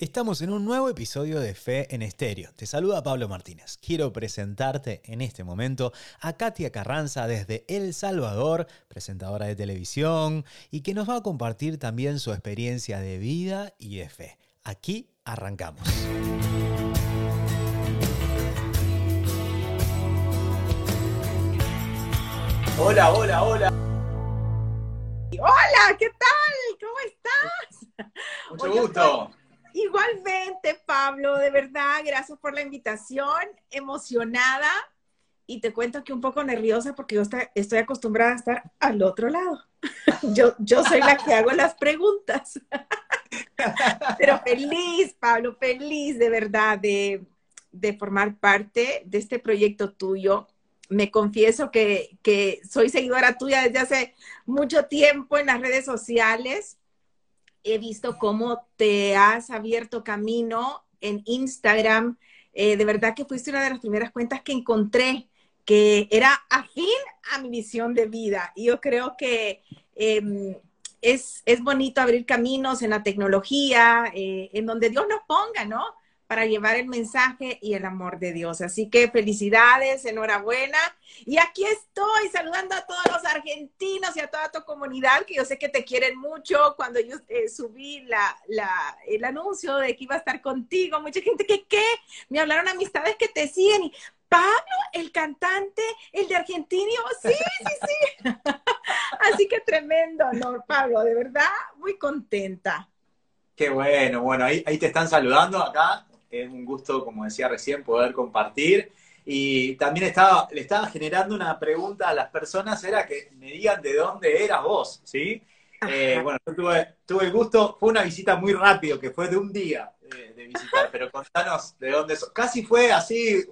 Estamos en un nuevo episodio de Fe en Estéreo. Te saluda Pablo Martínez. Quiero presentarte en este momento a Katia Carranza desde El Salvador, presentadora de televisión, y que nos va a compartir también su experiencia de vida y de fe. Aquí arrancamos. Hola, hola, hola. Hola, ¿qué tal? ¿Cómo estás? Mucho gusto. Igualmente, Pablo, de verdad, gracias por la invitación, emocionada y te cuento que un poco nerviosa porque yo estoy acostumbrada a estar al otro lado. Yo, yo soy la que hago las preguntas. Pero feliz, Pablo, feliz de verdad de, de formar parte de este proyecto tuyo. Me confieso que, que soy seguidora tuya desde hace mucho tiempo en las redes sociales he visto cómo te has abierto camino en Instagram. Eh, de verdad que fuiste una de las primeras cuentas que encontré que era afín a mi visión de vida. Y yo creo que em, es, es, bonito abrir caminos en la tecnología, eh, en donde Dios nos ponga, ¿no? Para llevar el mensaje y el amor de Dios. Así que felicidades, enhorabuena. Y aquí estoy saludando a todos los argentinos y a toda tu comunidad, que yo sé que te quieren mucho. Cuando yo eh, subí la, el anuncio de que iba a estar contigo, mucha gente que, ¿qué? Me hablaron amistades que te siguen y, Pablo, el cantante, el de Argentina, sí, sí, sí. Así que tremendo honor, Pablo, de verdad, muy contenta. Qué bueno, bueno, ahí, ahí te están saludando acá es un gusto, como decía recién, poder compartir. Y también estaba, le estaba generando una pregunta a las personas, era que me digan de dónde eras vos, ¿sí? Eh, bueno, yo tuve, el gusto, fue una visita muy rápido, que fue de un día eh, de visitar, pero contanos de dónde sos. Casi fue así,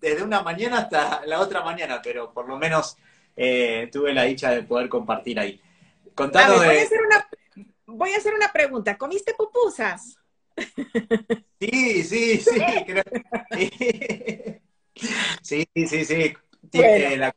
desde una mañana hasta la otra mañana, pero por lo menos eh, tuve la dicha de poder compartir ahí. Contanos. Voy a, hacer una, voy a hacer una pregunta, ¿comiste pupusas? Sí, sí, sí. sí, sí, sí. Eh,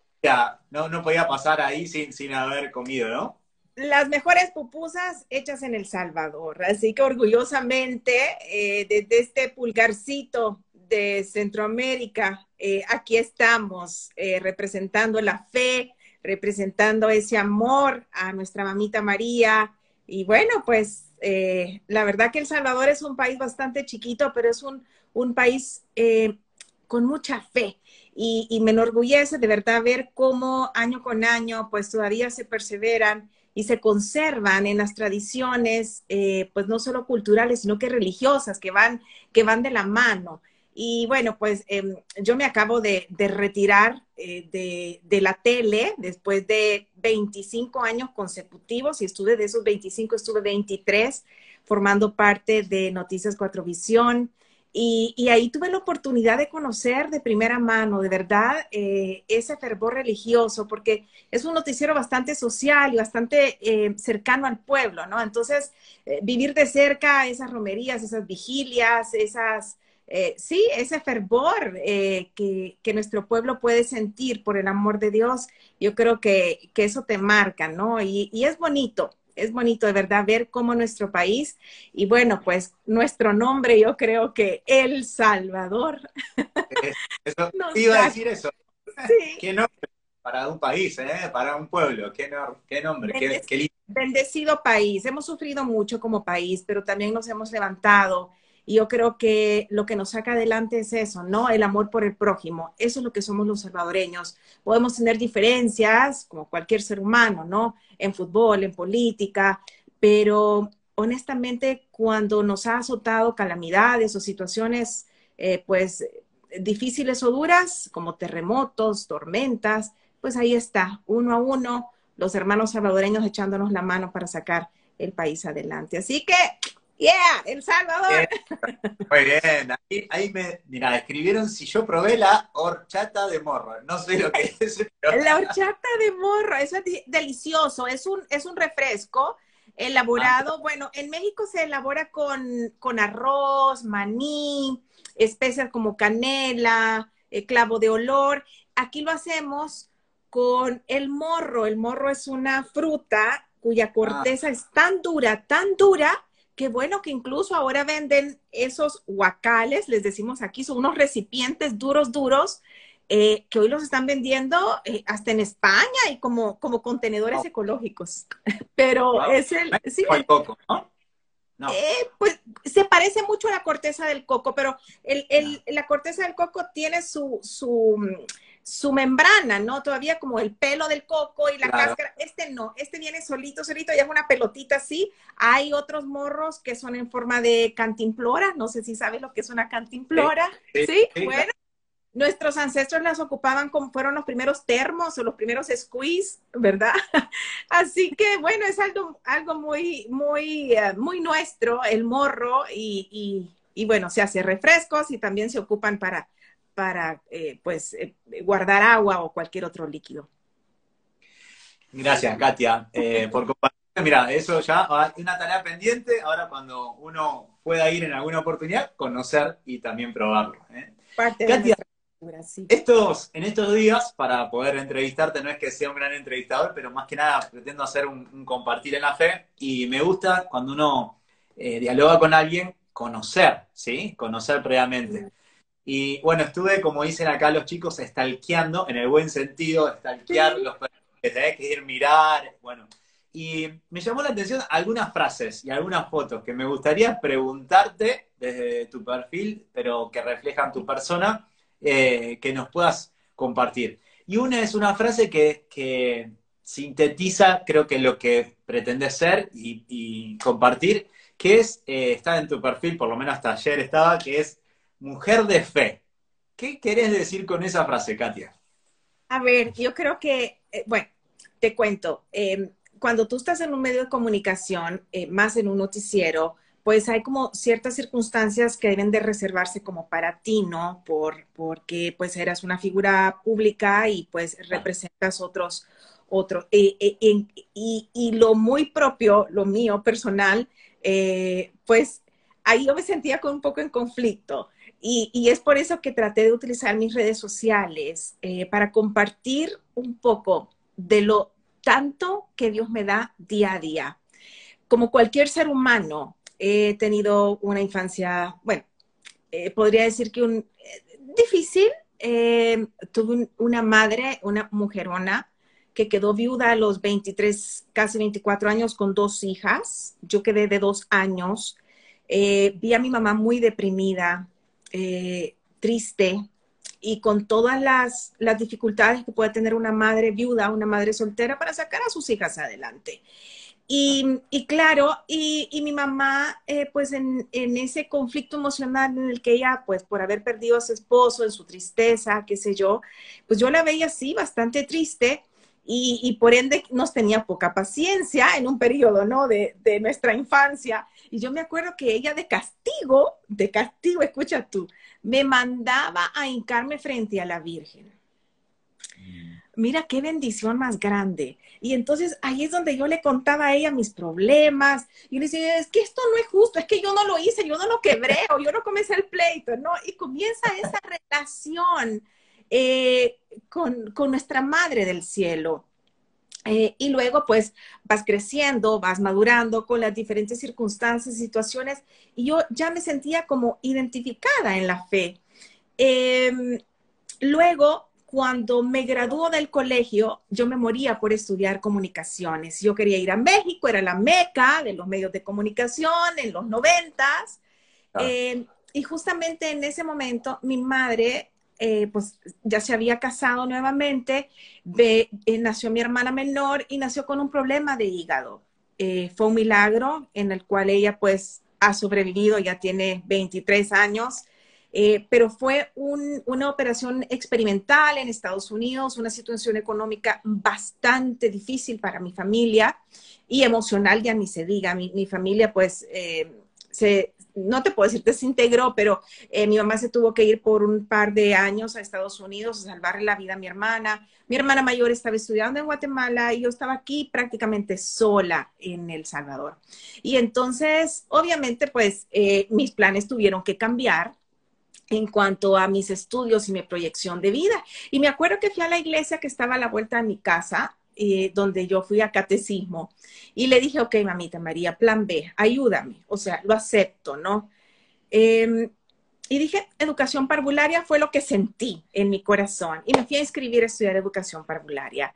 no, no podía pasar ahí sin, sin haber comido, ¿no? Las mejores pupusas hechas en El Salvador. Así que orgullosamente, eh, desde este pulgarcito de Centroamérica, eh, aquí estamos representando la fe, representando ese amor a nuestra mamita María. Y bueno, pues eh, la verdad que El Salvador es un país bastante chiquito, pero es un, país eh, con mucha fe. Y, me enorgullece de verdad ver cómo año con año, pues todavía se perseveran y se conservan en las tradiciones, eh, pues no solo culturales, sino que religiosas, que van, que van de la mano. Y bueno, pues em, yo me acabo de, retirar eh, de, la tele después de 25 años consecutivos y estuve de esos 25, estuve 23 formando parte de Noticias Cuatro Visión. Y, ahí tuve la oportunidad de conocer de primera mano, de verdad, eh, ese fervor religioso, porque es un noticiero bastante social y bastante eh, cercano al pueblo, ¿no? Entonces, vivir de cerca esas romerías, esas vigilias, esas eh, sí, ese fervor eh, que, nuestro pueblo puede sentir por el amor de Dios, yo creo que, eso te marca, ¿no? Y, es bonito, es bonito de verdad ver cómo nuestro país, y bueno, pues nuestro nombre, yo creo que El Salvador. Eso, iba a decir eso. Sí. ¿Qué nombre para un país, eh? para un pueblo? ¿Qué, nombre? qué, Bendecido país. Hemos sufrido mucho como país, pero también nos hemos levantado y yo creo que lo que nos saca adelante es eso, ¿no? El amor por el prójimo. Eso es lo que somos los salvadoreños. Podemos tener diferencias, como cualquier ser humano, ¿no? En fútbol, en política, pero honestamente cuando nos ha azotado calamidades o situaciones, eh, pues difíciles o duras, como terremotos, tormentas, pues ahí está, uno a uno, los hermanos salvadoreños echándonos la mano para sacar el país adelante. Así que Yeah, El Salvador. Muy bien. Ahí, me, mira, escribieron si yo probé la horchata de morro. No sé lo que es. La horchata de morro, eso es delicioso. Es un, es un refresco elaborado. Ah. Bueno, en México se elabora con, con arroz, maní, especias como canela, eh, clavo de olor. Aquí lo hacemos con el morro. El morro es una fruta cuya corteza ah. es tan dura, tan dura, qué bueno que incluso ahora venden esos guacales, les decimos aquí, son unos recipientes duros, duros, eh, que hoy los están vendiendo eh, hasta en España y como, como contenedores ecológicos. Pero es el... Sí, el coco, ¿no? Eh, pues se parece mucho a la corteza del coco, pero el, el, la corteza del coco tiene su, su, su, membrana, ¿no? Todavía como el pelo del coco y la cáscara. Este no, este viene solito, solito, y es una pelotita así. Hay otros morros que son en forma de cantimplora, no sé si sabes lo que es una cantimplora. Sí, bueno. Nuestros ancestros las ocupaban como fueron los primeros termos o los primeros squeeze, ¿verdad? Así que bueno, es algo, algo muy, muy, eh, muy nuestro, el morro, y, y, bueno, se hace refrescos y también se ocupan para, para eh, pues, eh, guardar agua o cualquier otro líquido. Gracias, Katia, por compartir. Mira, eso ya es una tarea pendiente. Ahora, cuando uno pueda ir en alguna oportunidad, conocer y también probarlo. Katia, estos, en estos días, para poder entrevistarte, no es que sea un gran entrevistador, pero más que nada pretendo hacer un, compartir en la fe y me gusta cuando uno eh, dialoga con alguien, conocer, ¿sí? Conocer previamente. Y bueno, estuve, como dicen acá los chicos, estalqueando, en el buen sentido, estalquear los que tenés que ir mirar, bueno. Y me llamó la atención algunas frases y algunas fotos que me gustaría preguntarte desde tu perfil, pero que reflejan tu persona eh, que nos puedas compartir. Y una es una frase que, sintetiza, creo que lo que pretendes ser y, compartir, que es, eh, está en tu perfil, por lo menos hasta ayer estaba, que es mujer de fe. ¿Qué querés decir con esa frase, Katia? A ver, yo creo que, eh, bueno, te cuento, cuando tú estás en un medio de comunicación, más en un noticiero, pues hay como ciertas circunstancias que deben de reservarse como para ti, ¿no? Por, porque pues eras una figura pública y pues representas otros, otros. Eh, eh, y, lo muy propio, lo mío personal, eh, pues ahí yo me sentía con un poco en conflicto. Y, y, es por eso que traté de utilizar mis redes sociales para compartir un poco de lo tanto que Dios me da día a día. Como cualquier ser humano, he tenido una infancia, bueno, eh, podría decir que un, eh, difícil. Eh, tuve una madre, una mujerona, que quedó viuda a los 23, casi 24 años con dos hijas. Yo quedé de dos años. vi a mi mamá muy deprimida, triste y con todas las, las, dificultades que puede tener una madre viuda, una madre soltera para sacar a sus hijas adelante. Y, claro, y, mi mamá, eh, pues en, ese conflicto emocional en el que ella, pues por haber perdido a su esposo, en su tristeza, qué sé yo, pues yo la veía así, bastante triste. Y, por ende nos tenía poca paciencia en un periodo, ¿no? De, de, nuestra infancia. Y yo me acuerdo que ella de castigo, de castigo, escucha tú, me mandaba a hincarme frente a la Virgen mira qué bendición más grande. Y entonces ahí es donde yo le contaba a ella mis problemas y le decía, es que esto no es justo, es que yo no lo hice, yo no lo quebré o yo no comencé el pleito, ¿no? Y comienza esa relación eh, con, nuestra Madre del Cielo. Eh, y luego pues vas creciendo, vas madurando con las diferentes circunstancias, situaciones, y yo ya me sentía como identificada en la fe. Em, luego cuando me graduó del colegio, yo me moría por estudiar comunicaciones. Yo quería ir a México, era la meca de los medios de comunicación en los noventas. Ah. Eh, y justamente en ese momento mi madre, eh, pues ya se había casado nuevamente, eh, nació mi hermana menor y nació con un problema de hígado. fue un milagro en el cual ella pues ha sobrevivido, ya tiene 23 años. Eh, pero fue una operación experimental en Estados Unidos, una situación económica bastante difícil para mi familia y emocional, ya ni se diga. Mi, familia, pues, eh, se, no te puedo decir desintegró, pero eh, mi mamá se tuvo que ir por un par de años a Estados Unidos a salvarle la vida a mi hermana. Mi hermana mayor estaba estudiando en Guatemala y yo estaba aquí prácticamente sola en El Salvador. Y entonces, obviamente, pues mis planes tuvieron que cambiar en cuanto a mis estudios y mi proyección de vida. Y me acuerdo que fui a la iglesia que estaba a la vuelta de mi casa eh, donde yo fui a catecismo. Y le dije, ok, mamita María, plan B, ayúdame. O sea, lo acepto, ¿no? Em, y dije, educación parvularia fue lo que sentí en mi corazón. Y me fui a inscribir a estudiar educación parvularia.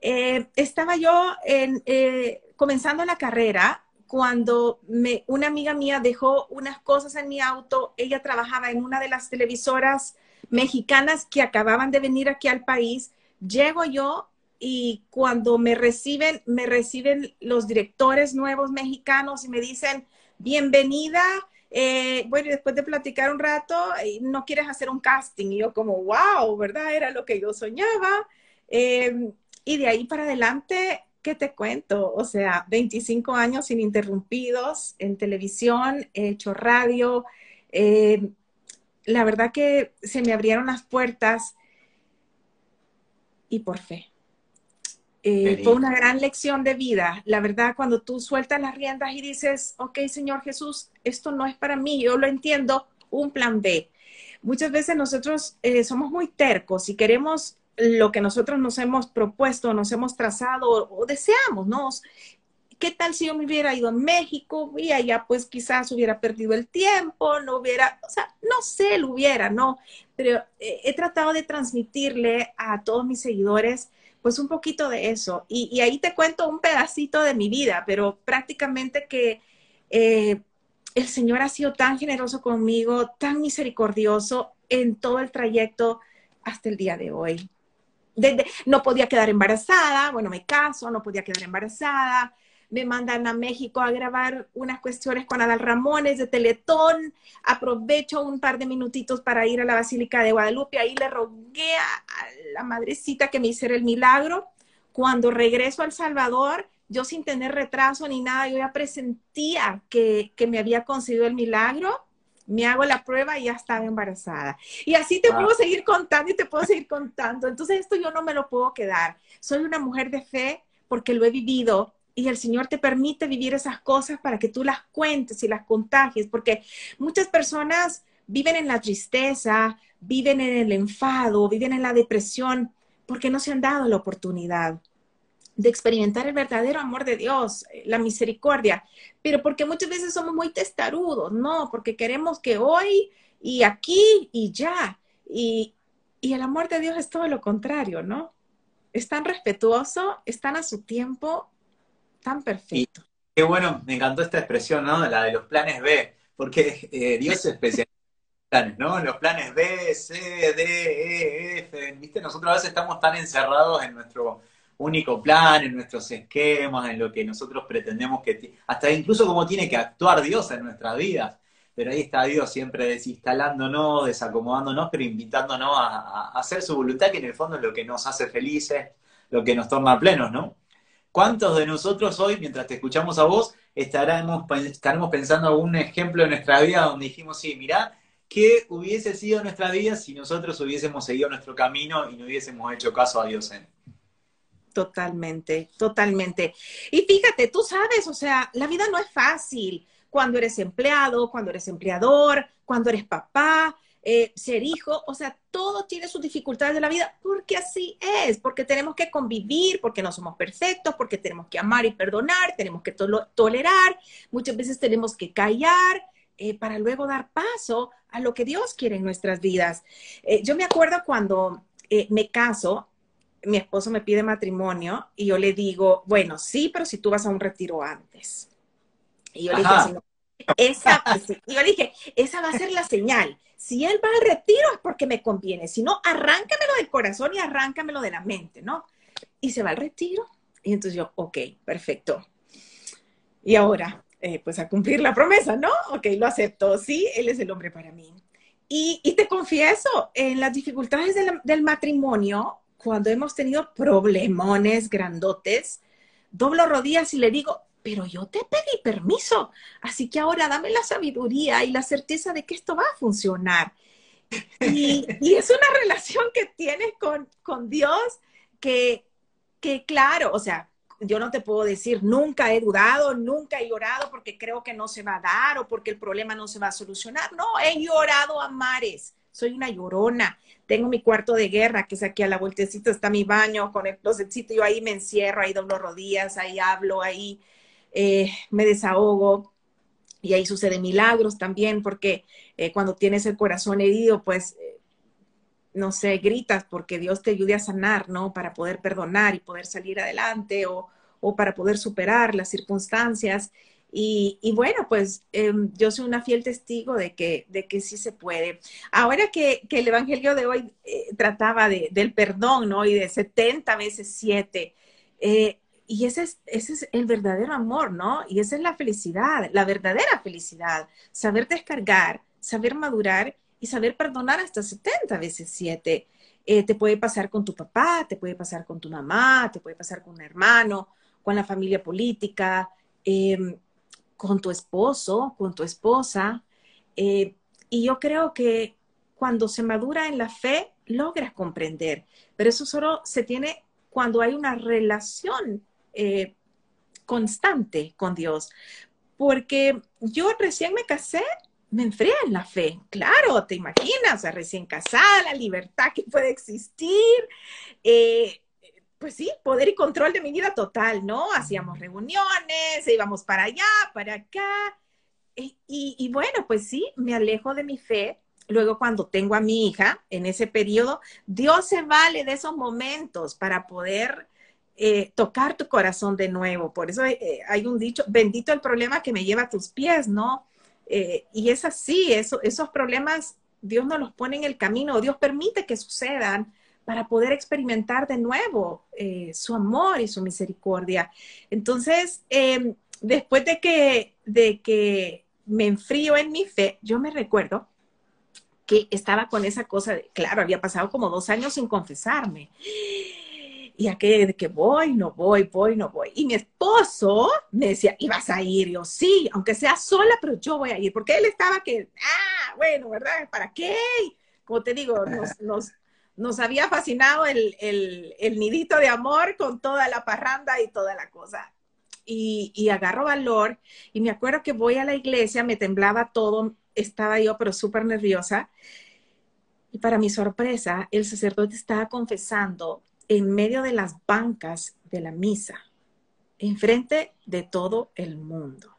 Eh, estaba yo en, eh, comenzando la carrera cuando una amiga mía dejó unas cosas en mi auto. Ella trabajaba en una de las televisoras mexicanas que acababan de venir aquí al país. Llego yo y cuando me reciben, me reciben los directores nuevos mexicanos y me dicen, bienvenida. Eh, bueno, después de platicar un rato, no quieres hacer un casting. Y yo como, wow, ¿verdad? Era lo que yo soñaba. Em, y de ahí para adelante, ¿qué te cuento? O sea, 25 años ininterrumpidos en televisión, he hecho radio. Em, la verdad que se me abrieron las puertas y por fe. Eh, fue una gran lección de vida. La verdad, cuando tú sueltas las riendas y dices, ok, Señor Jesús, esto no es para mí, yo lo entiendo, un plan B. Muchas veces nosotros eh, somos muy tercos y queremos lo que nosotros nos hemos propuesto, nos hemos trazado o, deseamos, ¿no? ¿Qué tal si yo me hubiera ido a México y allá pues quizás hubiera perdido el tiempo, no hubiera, o sea, no sé, lo hubiera, ¿no? Pero eh, he tratado de transmitirle a todos mis seguidores pues un poquito de eso. Y, ahí te cuento un pedacito de mi vida, pero prácticamente que eh, el Señor ha sido tan generoso conmigo, tan misericordioso en todo el trayecto hasta el día de hoy. no podía quedar embarazada, bueno, me caso, no podía quedar embarazada, me mandan a México a grabar unas cuestiones con Adal Ramones de Teletón. Aprovecho un par de minutitos para ir a la Basílica de Guadalupe. Ahí le rogué a la madrecita que me hiciera el milagro. Cuando regreso a El Salvador, yo sin tener retraso ni nada, yo ya presentía que, me había conseguido el milagro. Me hago la prueba y ya estaba embarazada. Y así te puedo seguir contando y te puedo seguir contando. Entonces esto yo no me lo puedo quedar. Soy una mujer de fe porque lo he vivido y el Señor te permite vivir esas cosas para que tú las cuentes y las contagies, porque muchas personas viven en la tristeza, viven en el enfado, viven en la depresión, porque no se han dado la oportunidad de experimentar el verdadero amor de Dios, la misericordia, pero porque muchas veces somos muy testarudos, no, porque queremos que hoy y aquí y ya, y, y el amor de Dios es todo lo contrario, ¿no? Es tan respetuoso, es tan a su tiempo Tan perfecto. qué bueno, me encantó esta expresión, ¿no? La de los planes B, porque eh, Dios es especialista en planes, ¿no? Los planes B, C, D, E, F, ¿viste? Nosotros a veces estamos tan encerrados en nuestro único plan, en nuestros esquemas, en lo que nosotros pretendemos que, hasta incluso cómo tiene que actuar Dios en nuestras vidas. Pero ahí está Dios siempre desinstalándonos, desacomodándonos, pero invitándonos a, a hacer su voluntad, que en el fondo es lo que nos hace felices, lo que nos torna plenos, ¿no? ¿Cuántos de nosotros hoy, mientras te escuchamos a vos, estaremos, estaremos pensando algún ejemplo de nuestra vida donde dijimos, sí, mirá, ¿qué hubiese sido nuestra vida si nosotros hubiésemos seguido nuestro camino y no hubiésemos hecho caso a Dios en? Totalmente, totalmente. Y fíjate, tú sabes, o sea, la vida no es fácil cuando eres empleado, cuando eres empleador, cuando eres papá, eh, ser hijo, o sea, todo tiene sus dificultades de la vida, porque así es, porque tenemos que convivir, porque no somos perfectos, porque tenemos que amar y perdonar, tenemos que tolerar, muchas veces tenemos que callar eh, para luego dar paso a lo que Dios quiere en nuestras vidas. Eh, yo me acuerdo cuando me caso, mi esposo me pide matrimonio y yo le digo, bueno, sí, pero si tú vas a un retiro antes. Y yo le dije, esa, y yo dije, esa va a ser la señal. Si él va al retiro es porque me conviene. Si no, arráncamelo del corazón y arráncamelo de la mente, ¿no? Y se va al retiro. Y entonces yo, ok, perfecto. Y ahora, eh, pues a cumplir la promesa, ¿no? Ok, lo acepto. Sí, él es el hombre para mí. Y, te confieso, en las dificultades del, del matrimonio, cuando hemos tenido problemones grandotes, doblo rodillas y le digo, pero yo te pedí permiso, así que ahora dame la sabiduría y la certeza de que esto va a funcionar. Y, es una relación que tienes con, con Dios que, que, claro, o sea, yo no te puedo decir, nunca he dudado, nunca he llorado porque creo que no se va a dar o porque el problema no se va a solucionar. No, he llorado a mares, soy una llorona. Tengo mi cuarto de guerra, que es aquí a la vueltecita, está mi baño con el closetcito, yo ahí me encierro, ahí doblo rodillas, ahí hablo, ahí eh, me desahogo. Y ahí suceden milagros también, porque eh, cuando tienes el corazón herido, pues no sé, gritas porque Dios te ayude a sanar, ¿no? Para poder perdonar y poder salir adelante o, o para poder superar las circunstancias. Y, y bueno, pues em, yo soy una fiel testigo de que, de que sí se puede. Ahora que, que el Evangelio de hoy eh, trataba de, del perdón, ¿no? Y de 70 veces 7. Eh, y ese es, ese es el verdadero amor, ¿no? Y esa es la felicidad, la verdadera felicidad. Saber descargar, saber madurar y saber perdonar hasta 70 veces 7. Eh, te puede pasar con tu papá, te puede pasar con tu mamá, te puede pasar con un hermano, con la familia política, em, con tu esposo, con tu esposa. Eh, y yo creo que cuando se madura en la fe, logras comprender, pero eso solo se tiene cuando hay una relación eh, constante con Dios. Porque yo recién me casé me enfría en la fe. Claro, te imaginas, o sea, recién casada, la libertad que puede existir. Eh, pues sí, poder y control de mi vida total, ¿no? Hacíamos reuniones, íbamos para allá, para acá. Y, y, bueno, pues sí, me alejo de mi fe. Luego cuando tengo a mi hija, en ese periodo, Dios se vale de esos momentos para poder eh, tocar tu corazón de nuevo. Por eso eh, hay un dicho, bendito el problema que me lleva a tus pies, ¿no? Eh, y es así, eso, esos problemas Dios nos los pone en el camino, Dios permite que sucedan para poder experimentar de nuevo eh, su amor y su misericordia. Entonces, em, después de que, de que me enfrío en mi fe, yo me recuerdo que estaba con esa cosa, de, claro, había pasado como dos años sin confesarme y aquella de que voy, no voy, voy, no voy. Y mi esposo me decía, ¿y vas a ir? yo, sí, aunque sea sola, pero yo voy a ir, porque él estaba que, ah, bueno, ¿verdad? ¿Para qué? Como te digo, nos, nos, nos había fascinado el, el, el, nidito de amor con toda la parranda y toda la cosa. Y, y agarro valor y me acuerdo que voy a la iglesia, me temblaba todo, estaba yo pero súper nerviosa. Y para mi sorpresa, el sacerdote estaba confesando en medio de las bancas de la misa, enfrente de todo el mundo.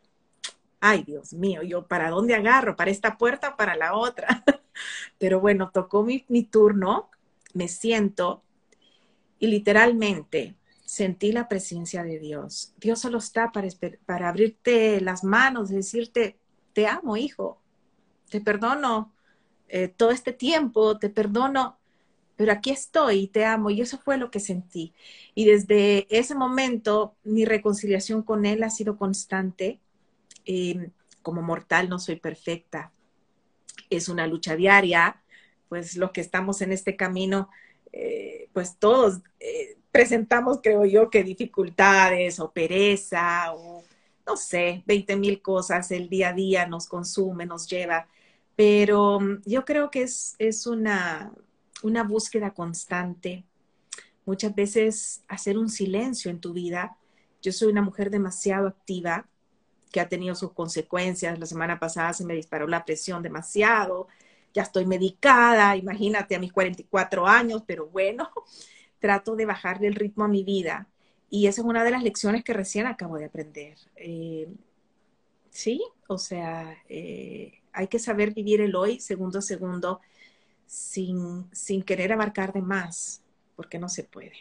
Ay, Dios mío, yo para dónde agarro, para esta puerta o para la otra. Pero bueno, tocó mi, turno, me siento y literalmente sentí la presencia de Dios. Dios solo está para, para abrirte las manos, decirte, te amo, hijo, te perdono eh, todo este tiempo, te perdono pero aquí estoy y te amo. Y eso fue lo que sentí. Y desde ese momento mi reconciliación con Él ha sido constante. Em, como mortal no soy perfecta. Es una lucha diaria. Pues los que estamos en este camino, eh, pues todos eh, presentamos, creo yo, que dificultades o pereza o no sé, 20 mil cosas el día a día nos consume, nos lleva. Pero mm, yo creo que es, es una, una búsqueda constante, muchas veces hacer un silencio en tu vida. Yo soy una mujer demasiado activa que ha tenido sus consecuencias. La semana pasada se me disparó la presión demasiado, ya estoy medicada, imagínate a mis 44 años, pero bueno, trato de bajarle el ritmo a mi vida. Y esa es una de las lecciones que recién acabo de aprender. Eh, sí, o sea, eh, hay que saber vivir el hoy segundo a segundo sin, sin querer abarcar de más, porque no se puede.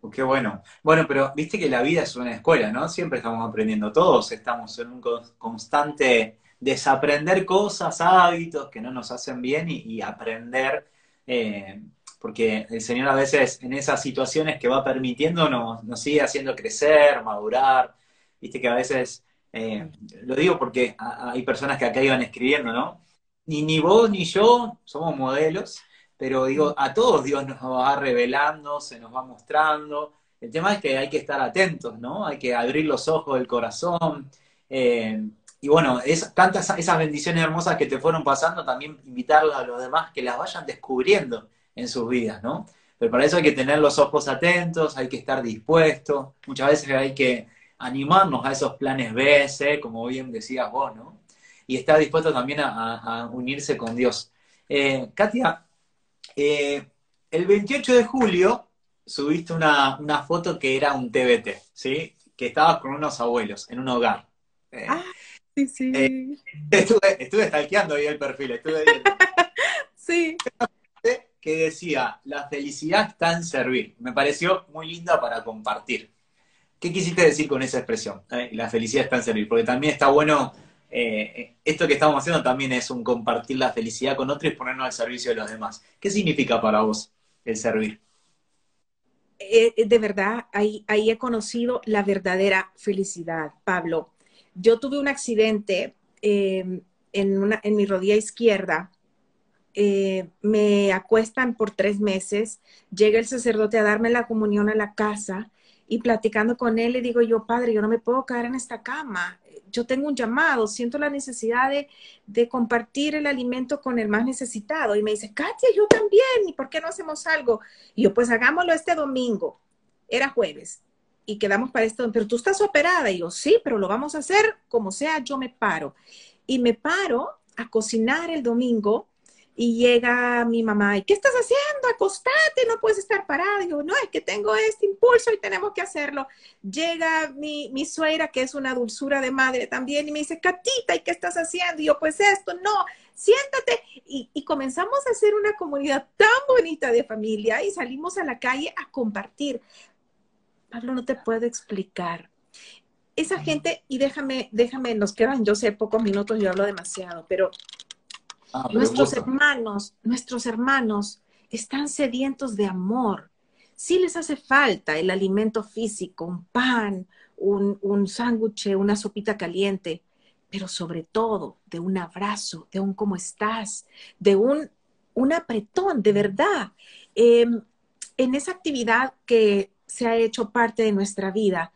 Oh, qué bueno. Bueno, pero viste que la vida es una escuela, ¿no? Siempre estamos aprendiendo, todos estamos en un constante desaprender cosas, hábitos que no nos hacen bien y, aprender, eh, porque el Señor a veces en esas situaciones que va permitiendo nos, nos sigue haciendo crecer, madurar, viste que a veces, eh, lo digo porque hay personas que acá iban escribiendo, ¿no? Ni, ni vos ni yo somos modelos, pero digo, a todos Dios nos va revelando, se nos va mostrando. El tema es que hay que estar atentos, ¿no? Hay que abrir los ojos del corazón. Eh, y bueno, es, tantas esas bendiciones hermosas que te fueron pasando, también invitarlos a los demás que las vayan descubriendo en sus vidas, ¿no? Pero para eso hay que tener los ojos atentos, hay que estar dispuestos. Muchas veces hay que animarnos a esos planes B, C, como bien decías vos, ¿no? Y está dispuesto también a, unirse con Dios. Eh, Katia, eh, el 28 de julio subiste una, foto que era un TBT, ¿sí? Que estabas con unos abuelos en un hogar. Eh, ah, sí, sí. estuve, estuve stalkeando ahí el perfil, estuve sí. Que decía, la felicidad está en servir. Me pareció muy linda para compartir. ¿Qué quisiste decir con esa expresión? La felicidad está en servir, porque también está bueno eh, esto que estamos haciendo también es un compartir la felicidad con otros y ponernos al servicio de los demás. ¿Qué significa para vos el servir? Eh, eh, de verdad, ahí, he conocido la verdadera felicidad, Pablo. Yo tuve un accidente em, en, en mi rodilla izquierda. me acuestan por tres meses, llega el sacerdote a darme la comunión a la casa y platicando con él le digo yo, padre, yo no me puedo caer en esta cama yo tengo un llamado, siento la necesidad de, compartir el alimento con el más necesitado. Y me dice, Katia, yo también, ¿y por qué no hacemos algo? Y yo, pues hagámoslo este domingo. Era jueves. Y quedamos para esto, pero tú estás operada. Y yo, sí, pero lo vamos a hacer como sea, yo me paro. Y me paro a cocinar el domingo y llega mi mamá, ¿y qué estás haciendo? Acostate, no puedes estar parada. Digo, no, es que tengo este impulso y tenemos que hacerlo. Llega mi, mi suegra, que es una dulzura de madre también, y me dice, Catita, ¿y qué estás haciendo? Y yo, pues esto, no, siéntate. Y, y comenzamos a hacer una comunidad tan bonita de familia y salimos a la calle a compartir. Pablo, no te puedo explicar. Esa gente, y déjame, déjame, nos quedan, yo sé, pocos minutos, yo hablo demasiado, pero Ah, nuestros hermanos, nuestros hermanos están sedientos de amor. Sí les hace falta el alimento físico, un pan, un, un sándwich, una sopita caliente, pero sobre todo de un abrazo, de un cómo estás, de un, un apretón, de verdad. Em, en esa actividad que se ha hecho parte de nuestra vida,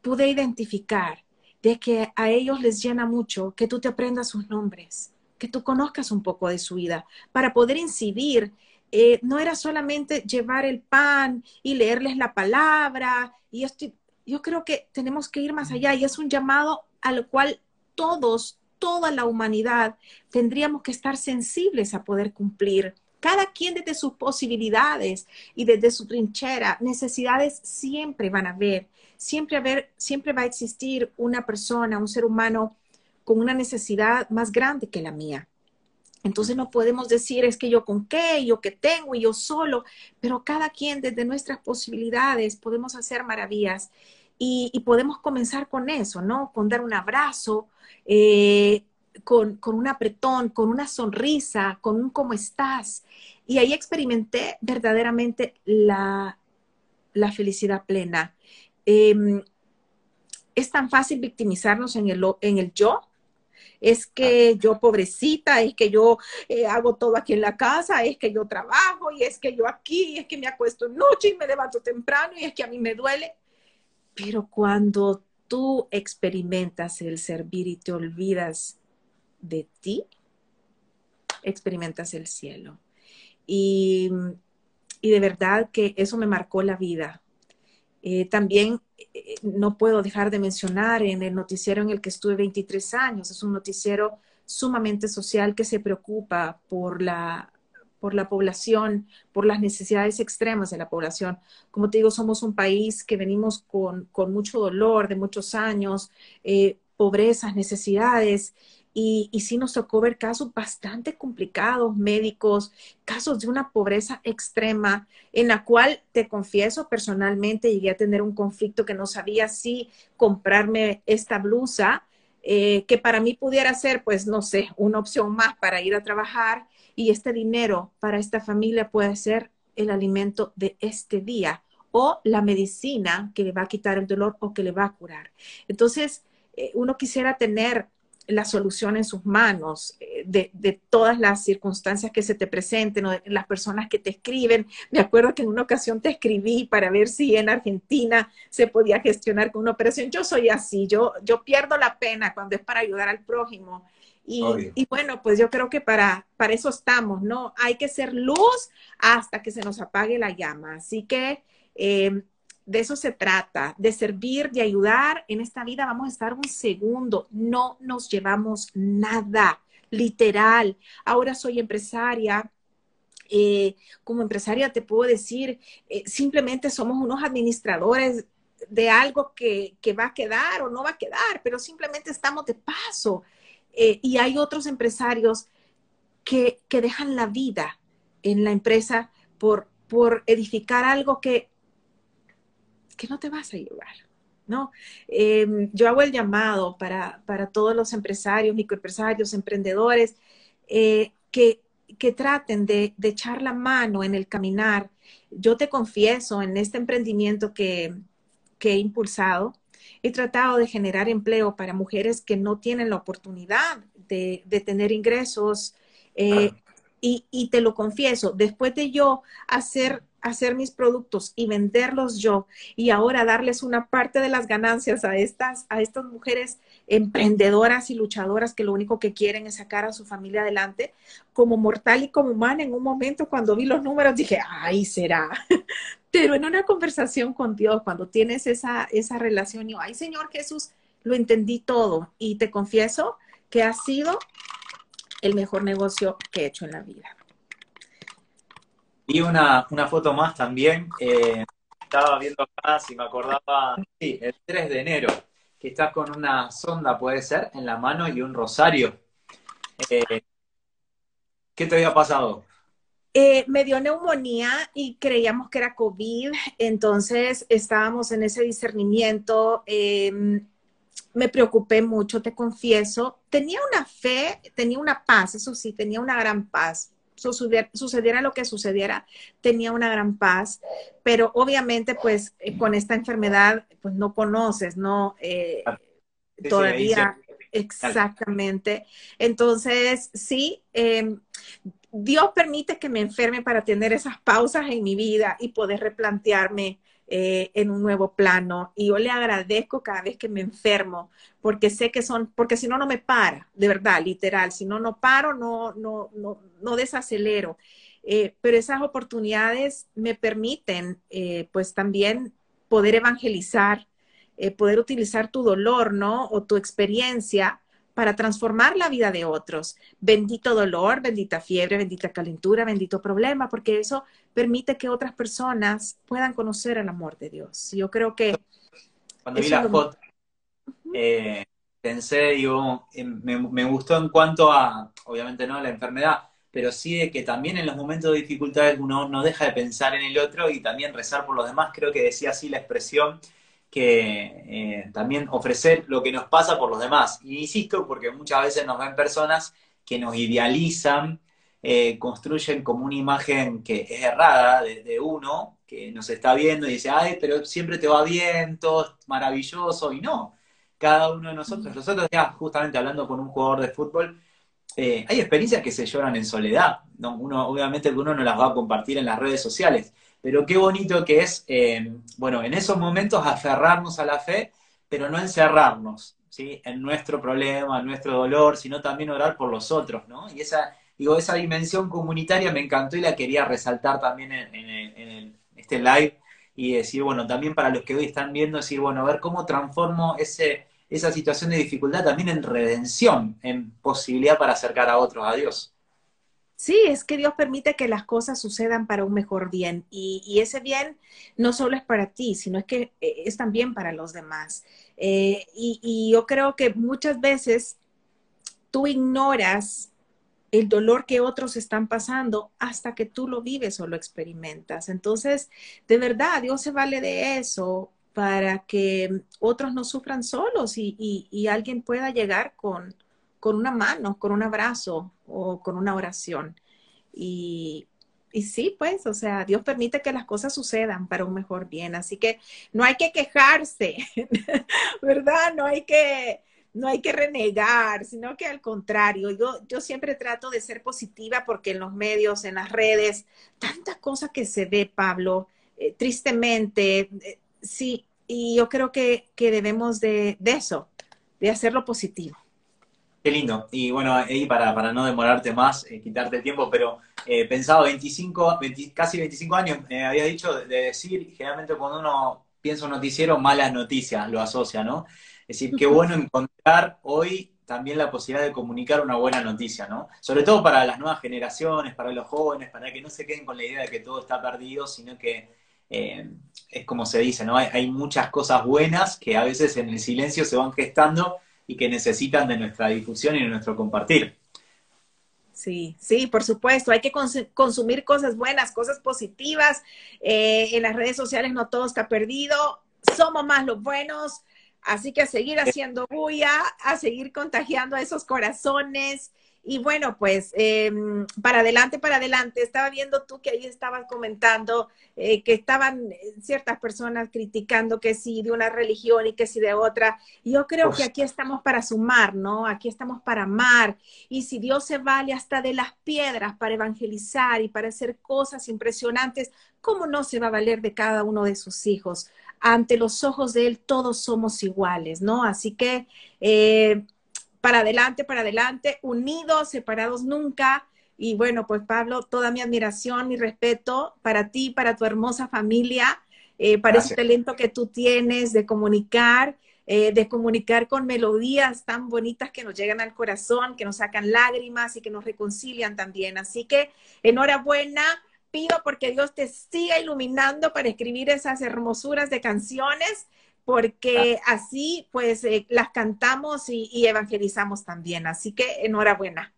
pude identificar de que a ellos les llena mucho que tú te aprendas sus nombres, que tú conozcas un poco de su vida, para poder incidir. Eh, no era solamente llevar el pan y leerles la palabra, y esto, yo creo que tenemos que ir más allá y es un llamado al cual todos, toda la humanidad, tendríamos que estar sensibles a poder cumplir. Cada quien desde sus posibilidades y desde su trinchera, necesidades siempre van a haber, siempre, haber, siempre va a existir una persona, un ser humano con una necesidad más grande que la mía. Entonces no podemos decir es que yo con qué, yo que tengo y yo solo, pero cada quien desde nuestras posibilidades podemos hacer maravillas y, podemos comenzar con eso, ¿no? Con dar un abrazo, eh, con, un apretón, con una sonrisa, con un cómo estás. Y ahí experimenté verdaderamente la, felicidad plena. Em, es tan fácil victimizarnos en el, en el yo es que yo pobrecita, es que yo eh, hago todo aquí en la casa, es que yo trabajo y es que yo aquí, es que me acuesto noche y me levanto temprano y es que a mí me duele. Pero cuando tú experimentas el servir y te olvidas de ti, experimentas el cielo. Y, y de verdad que eso me marcó la vida. Eh, también no puedo dejar de mencionar en el noticiero en el que estuve 23 años, es un noticiero sumamente social que se preocupa por la, por la población, por las necesidades extremas de la población. Como te digo, somos un país que venimos con, con mucho dolor de muchos años, eh, pobrezas, necesidades, y, y, sí nos tocó ver casos bastante complicados, médicos, casos de una pobreza extrema, en la cual te confieso personalmente llegué a tener un conflicto que no sabía si comprarme esta blusa, eh, que para mí pudiera ser, pues, no sé, una opción más para ir a trabajar y este dinero para esta familia puede ser el alimento de este día o la medicina que le va a quitar el dolor o que le va a curar. Entonces, eh, uno quisiera tener la solución en sus manos eh, de, todas las circunstancias que se te presenten o de las personas que te escriben. Me acuerdo que en una ocasión te escribí para ver si en Argentina se podía gestionar con una operación. Yo soy así, yo, yo pierdo la pena cuando es para ayudar al prójimo. Y, y, bueno, pues yo creo que para, para eso estamos, ¿no? Hay que ser luz hasta que se nos apague la llama. Así que eh, de eso se trata, de servir, de ayudar. En esta vida vamos a estar un segundo, no nos llevamos nada. literal. Ahora soy empresaria. Eh, como empresaria te puedo decir, eh, simplemente somos unos administradores de algo que, que, va a quedar o no va a quedar, pero simplemente estamos de paso. Eh, y hay otros empresarios que, que, dejan la vida en la empresa por, por edificar algo que, que no te vas a llevar. ¿no? Eh, yo hago el llamado para, para, todos los empresarios, microempresarios, emprendedores, eh, que, que, traten de, de, echar la mano en el caminar. Yo te confieso, en este emprendimiento que, que he impulsado, he tratado de generar empleo para mujeres que no tienen la oportunidad de, de tener ingresos. Eh, y, y, te lo confieso, después de yo hacer hacer mis productos y venderlos yo y ahora darles una parte de las ganancias a estas, a estas mujeres emprendedoras y luchadoras que lo único que quieren es sacar a su familia adelante, como mortal y como humana, en un momento cuando vi los números dije, ay, será. Pero en una conversación con Dios, cuando tienes esa, esa relación, yo, ay, Señor Jesús, lo entendí todo y te confieso que ha sido el mejor negocio que he hecho en la vida. Y una, una foto más también. Eh, estaba viendo acá, si me acordaba, sí, el 3 de enero, que estás con una sonda, puede ser, en la mano y un rosario. Eh, ¿Qué te había pasado? Eh, me dio neumonía y creíamos que era COVID, entonces estábamos en ese discernimiento. Em, me preocupé mucho, te confieso. Tenía una fe, tenía una paz, eso sí, tenía una gran paz sucediera, lo que sucediera, tenía una gran paz, pero obviamente pues eh, con esta enfermedad pues no conoces, ¿no? Eh, todavía, exactamente. Entonces, sí, em, Dios permite que me enferme para tener esas pausas en mi vida y poder replantearme eh, en un nuevo plano. Y yo le agradezco cada vez que me enfermo, porque sé que son, porque si no, no me para, de verdad, literal. Si no, no paro, no, no, no, no desacelero. Eh, pero esas oportunidades me permiten, eh, pues también poder evangelizar, poder utilizar tu dolor, ¿no? O tu experiencia para transformar la vida de otros. Bendito dolor, bendita fiebre, bendita calentura, bendito problema, porque eso permite que otras personas puedan conocer el amor de Dios. Yo creo que... Cuando vi la foto, eh, pensé, digo, me, me, gustó en cuanto a, obviamente no la enfermedad, pero sí de que también en los momentos de dificultades uno no deja de pensar en el otro y también rezar por los demás. Creo que decía así la expresión que eh, también ofrecer lo que nos pasa por los demás. Y insisto, porque muchas veces nos ven personas que nos idealizan, eh, construyen como una imagen que es errada de, uno, que nos está viendo y dice, ay, pero siempre te va bien, todo es maravilloso, y no. Cada uno de nosotros, nosotros ya justamente hablando con un jugador de fútbol, eh, hay experiencias que se lloran en soledad, ¿no? Uno, obviamente uno no las va a compartir en las redes sociales, pero qué bonito que es, eh, bueno, en esos momentos aferrarnos a la fe, pero no encerrarnos, ¿sí? En nuestro problema, en nuestro dolor, sino también orar por los otros, ¿no? Y esa, digo, esa dimensión comunitaria me encantó y la quería resaltar también en, este live y decir, bueno, también para los que hoy están viendo, decir, bueno, a ver cómo transformo ese, esa situación de dificultad también en redención, en posibilidad para acercar a otros a Dios. Sí, es que Dios permite que las cosas sucedan para un mejor bien y, ese bien no solo es para ti, sino es que eh, es también para los demás. Eh, y, yo creo que muchas veces tú ignoras el dolor que otros están pasando hasta que tú lo vives o lo experimentas. Entonces, de verdad, Dios se vale de eso para que otros no sufran solos y, y alguien pueda llegar con, con una mano, con un abrazo o con una oración. Y, y sí, pues, o sea, Dios permite que las cosas sucedan para un mejor bien. Así que no hay que quejarse, ¿verdad? No hay que, no hay que renegar, sino que al contrario, yo, yo siempre trato de ser positiva porque en los medios, en las redes, tantas cosas que se ve, Pablo, eh, tristemente, eh, sí, y yo creo que, que debemos de, de eso, de hacerlo positivo. Qué lindo. Y bueno, ahí para, para no demorarte más, eh, quitarte el tiempo, pero eh, pensado 25, casi 25 años, me había dicho de, decir, generalmente cuando uno piensa un noticiero, malas noticias lo asocia, ¿no? Es decir, qué bueno encontrar hoy también la posibilidad de comunicar una buena noticia, ¿no? Sobre todo para las nuevas generaciones, para los jóvenes, para que no se queden con la idea de que todo está perdido, sino que eh, es como se dice, ¿no? Hay, muchas cosas buenas que a veces en el silencio se van gestando y que necesitan de nuestra difusión y de nuestro compartir. Sí, sí, por supuesto. Hay que consumir cosas buenas, cosas positivas. Eh, en las redes sociales no todo está perdido. Somos más los buenos. Así que a seguir haciendo bulla, a seguir contagiando a esos corazones. Y bueno, pues em, para adelante, para adelante. Estaba viendo tú que ahí estabas comentando eh, que estaban ciertas personas criticando que sí de una religión y que sí de otra. yo creo que aquí estamos para sumar, ¿no? Aquí estamos para amar. Y si Dios se vale hasta de las piedras para evangelizar y para hacer cosas impresionantes, ¿cómo no se va a valer de cada uno de sus hijos? Ante los ojos de Él todos somos iguales, ¿no? Así que... Eh, para adelante, para adelante, unidos, separados nunca. Y bueno, pues Pablo, toda mi admiración, mi respeto para ti, para tu hermosa familia, eh, para ese talento que tú tienes de comunicar, eh, de comunicar con melodías tan bonitas que nos llegan al corazón, que nos sacan lágrimas y que nos reconcilian también. Así que enhorabuena, pido porque Dios te siga iluminando para escribir esas hermosuras de canciones porque así pues eh, las cantamos y, evangelizamos también. Así que enhorabuena.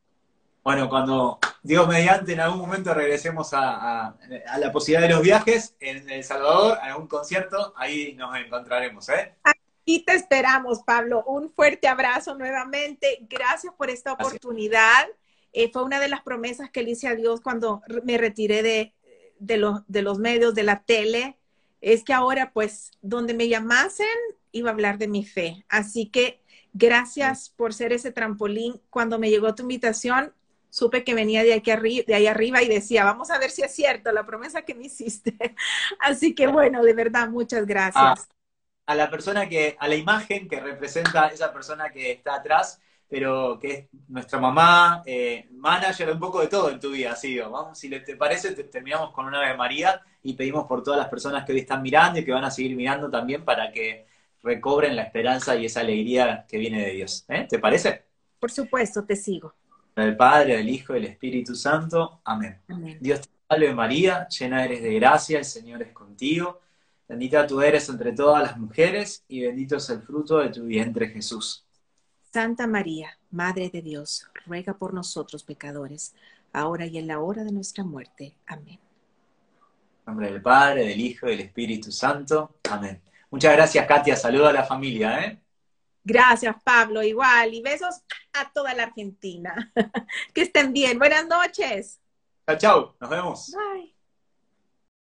Bueno, cuando Dios mediante en algún momento regresemos a, la posibilidad de los viajes en El Salvador, a algún concierto, ahí nos encontraremos. ¿eh? Aquí te esperamos, Pablo. Un fuerte abrazo nuevamente. Gracias por esta oportunidad. Eh, fue una de las promesas que le hice a Dios cuando me retiré de, los, de los medios, de la tele es que ahora pues donde me llamasen iba a hablar de mi fe. Así que gracias por ser ese trampolín. Cuando me llegó tu invitación, supe que venía de, aquí arriba, de ahí arriba y decía, vamos a ver si es cierto la promesa que me hiciste. Así que bueno, de verdad, muchas gracias. a la persona que, a la imagen que representa esa persona que está atrás, pero que es nuestra mamá, eh, manager, un poco de todo en tu vida ha sido. Vamos, si te parece, terminamos con una Ave María y pedimos por todas las personas que hoy están mirando y que van a seguir mirando también para que recobren la esperanza y esa alegría que viene de Dios. ¿eh? ¿Te parece? Por supuesto, te sigo. Del Padre, del Hijo del Espíritu Santo. Amén. Dios te salve María, llena eres de gracia, el Señor es contigo. Bendita tú eres entre todas las mujeres y bendito es el fruto de tu vientre Jesús. Santa María, Madre de Dios, ruega por nosotros pecadores, ahora y en la hora de nuestra muerte. Amén. En nombre del Padre, del Hijo y del Espíritu Santo. Amén. Muchas gracias, Katia. Saludo a la familia, ¿eh? Gracias, Pablo. Igual. Y besos a toda la Argentina. que estén bien. Buenas noches. Chao, chao. Nos vemos. Bye.